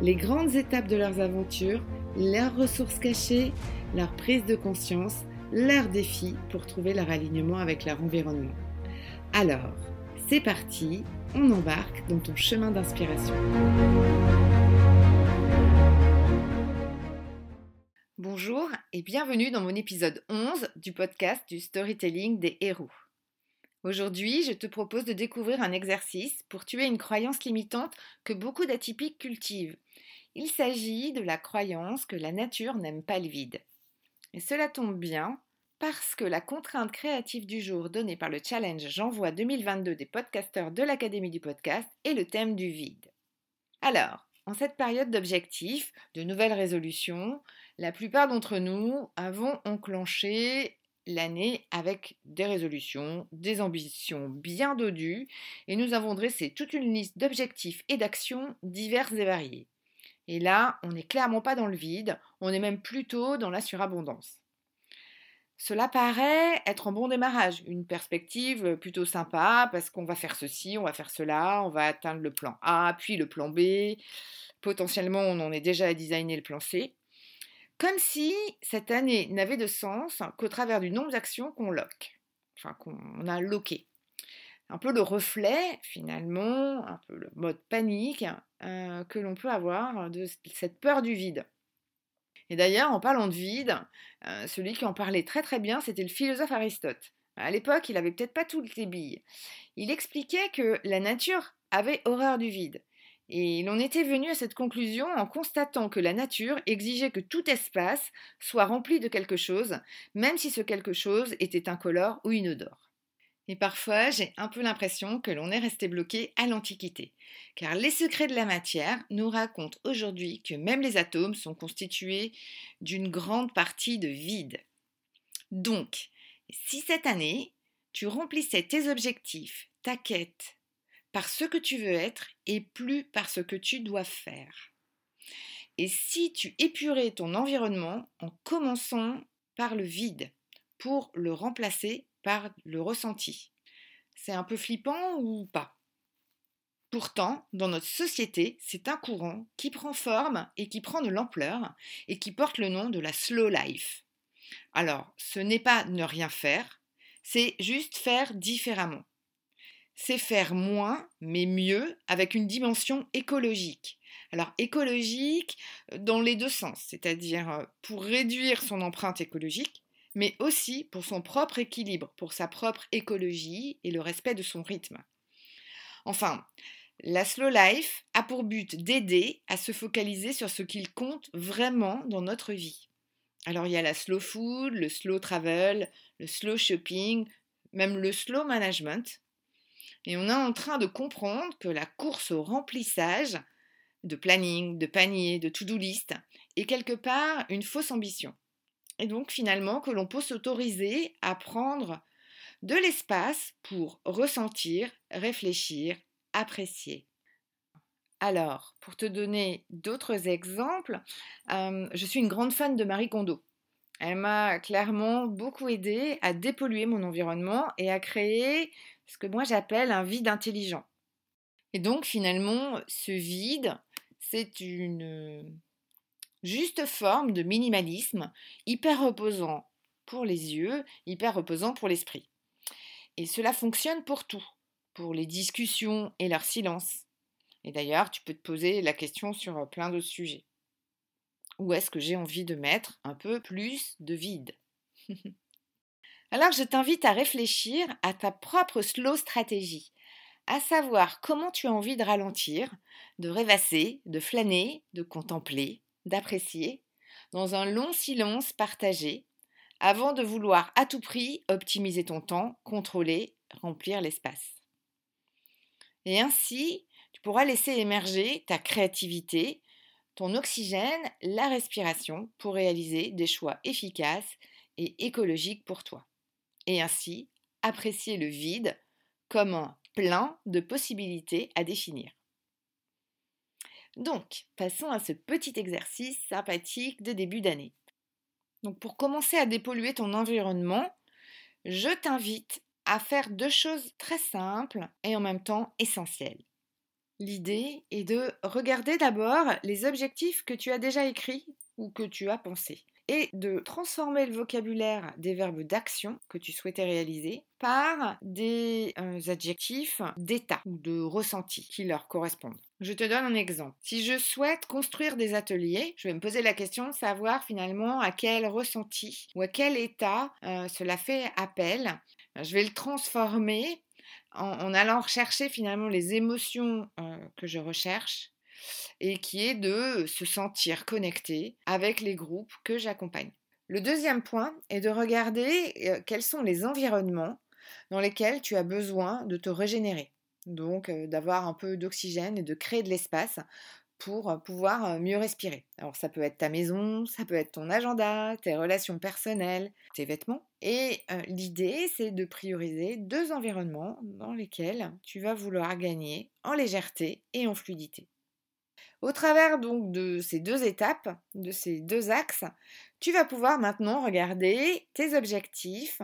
les grandes étapes de leurs aventures, leurs ressources cachées, leur prise de conscience, leurs défis pour trouver leur alignement avec leur environnement. Alors, c'est parti, on embarque dans ton chemin d'inspiration. Bonjour et bienvenue dans mon épisode 11 du podcast du storytelling des héros. Aujourd'hui, je te propose de découvrir un exercice pour tuer une croyance limitante que beaucoup d'atypiques cultivent. Il s'agit de la croyance que la nature n'aime pas le vide. Et cela tombe bien parce que la contrainte créative du jour donnée par le challenge J'envoie 2022 des podcasteurs de l'Académie du podcast est le thème du vide. Alors, en cette période d'objectifs, de nouvelles résolutions, la plupart d'entre nous avons enclenché l'année avec des résolutions, des ambitions bien dodues, et nous avons dressé toute une liste d'objectifs et d'actions diverses et variées. Et là, on n'est clairement pas dans le vide, on est même plutôt dans la surabondance. Cela paraît être un bon démarrage, une perspective plutôt sympa parce qu'on va faire ceci, on va faire cela, on va atteindre le plan A, puis le plan B. Potentiellement, on en est déjà à designer le plan C. Comme si cette année n'avait de sens qu'au travers du nombre d'actions qu'on loque, enfin qu'on a loqué. Un peu le reflet, finalement, un peu le mode panique euh, que l'on peut avoir de cette peur du vide. Et d'ailleurs, en parlant de vide, euh, celui qui en parlait très très bien, c'était le philosophe Aristote. À l'époque, il avait peut-être pas toutes les billes. Il expliquait que la nature avait horreur du vide et l'on était venu à cette conclusion en constatant que la nature exigeait que tout espace soit rempli de quelque chose, même si ce quelque chose était incolore ou inodore. Et parfois, j'ai un peu l'impression que l'on est resté bloqué à l'Antiquité, car les secrets de la matière nous racontent aujourd'hui que même les atomes sont constitués d'une grande partie de vide. Donc, si cette année, tu remplissais tes objectifs, ta quête, par ce que tu veux être et plus par ce que tu dois faire. Et si tu épurais ton environnement en commençant par le vide pour le remplacer par le ressenti. C'est un peu flippant ou pas? Pourtant, dans notre société, c'est un courant qui prend forme et qui prend de l'ampleur et qui porte le nom de la slow life. Alors, ce n'est pas ne rien faire, c'est juste faire différemment c'est faire moins, mais mieux, avec une dimension écologique. Alors écologique euh, dans les deux sens, c'est-à-dire euh, pour réduire son empreinte écologique, mais aussi pour son propre équilibre, pour sa propre écologie et le respect de son rythme. Enfin, la slow life a pour but d'aider à se focaliser sur ce qu'il compte vraiment dans notre vie. Alors il y a la slow food, le slow travel, le slow shopping, même le slow management, et on est en train de comprendre que la course au remplissage de planning, de panier, de to-do list est quelque part une fausse ambition. Et donc finalement que l'on peut s'autoriser à prendre de l'espace pour ressentir, réfléchir, apprécier. Alors, pour te donner d'autres exemples, euh, je suis une grande fan de Marie Kondo. Elle m'a clairement beaucoup aidé à dépolluer mon environnement et à créer ce que moi j'appelle un vide intelligent. Et donc finalement, ce vide, c'est une juste forme de minimalisme, hyper reposant pour les yeux, hyper reposant pour l'esprit. Et cela fonctionne pour tout, pour les discussions et leur silence. Et d'ailleurs, tu peux te poser la question sur plein d'autres sujets. Où est-ce que j'ai envie de mettre un peu plus de vide? Alors je t'invite à réfléchir à ta propre slow stratégie, à savoir comment tu as envie de ralentir, de rêvasser, de flâner, de contempler, d'apprécier, dans un long silence partagé, avant de vouloir à tout prix optimiser ton temps, contrôler, remplir l'espace. Et ainsi, tu pourras laisser émerger ta créativité, ton oxygène, la respiration pour réaliser des choix efficaces et écologiques pour toi. Et ainsi, apprécier le vide comme un plein de possibilités à définir. Donc, passons à ce petit exercice sympathique de début d'année. Donc, pour commencer à dépolluer ton environnement, je t'invite à faire deux choses très simples et en même temps essentielles. L'idée est de regarder d'abord les objectifs que tu as déjà écrits ou que tu as pensés et de transformer le vocabulaire des verbes d'action que tu souhaitais réaliser par des euh, adjectifs d'état ou de ressenti qui leur correspondent. Je te donne un exemple. Si je souhaite construire des ateliers, je vais me poser la question de savoir finalement à quel ressenti ou à quel état euh, cela fait appel. Je vais le transformer en, allant rechercher finalement les émotions que je recherche et qui est de se sentir connecté avec les groupes que j'accompagne. Le deuxième point est de regarder quels sont les environnements dans lesquels tu as besoin de te régénérer. Donc d'avoir un peu d'oxygène et de créer de l'espace pour euh, pouvoir mieux respirer. Alors ça peut être ta maison, ça peut être ton agenda, tes relations personnelles, tes vêtements. Et l'idée, c'est de prioriser deux environnements dans lesquels tu vas vouloir gagner en légèreté et en fluidité. Au travers donc de ces deux étapes, de ces deux axes, tu vas pouvoir maintenant regarder tes objectifs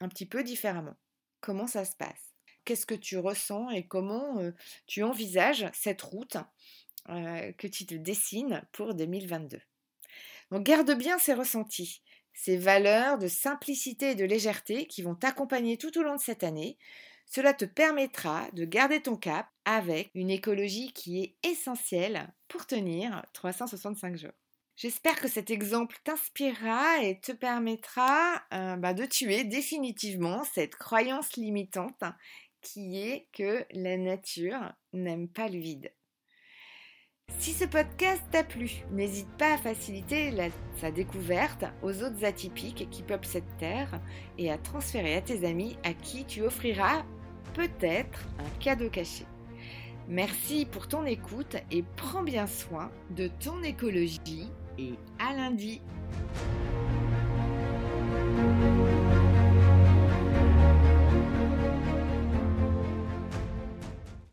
un petit peu différemment. Comment ça se passe? Qu'est-ce que tu ressens et comment euh, tu envisages cette route euh, que tu te dessines pour 2022 Donc garde bien ces ressentis, ces valeurs de simplicité et de légèreté qui vont t'accompagner tout au long de cette année cela te permettra de garder ton cap avec une écologie qui est essentielle pour tenir 365 jours. J'espère que cet exemple t'inspirera et te permettra euh, bah, de tuer définitivement cette croyance limitante qui est que la nature n'aime pas le vide. Si ce podcast t'a plu, n'hésite pas à faciliter sa découverte aux autres atypiques qui peuplent cette terre et à transférer à tes amis à qui tu offriras peut-être un cadeau caché. Merci pour ton écoute et prends bien soin de ton écologie et à lundi.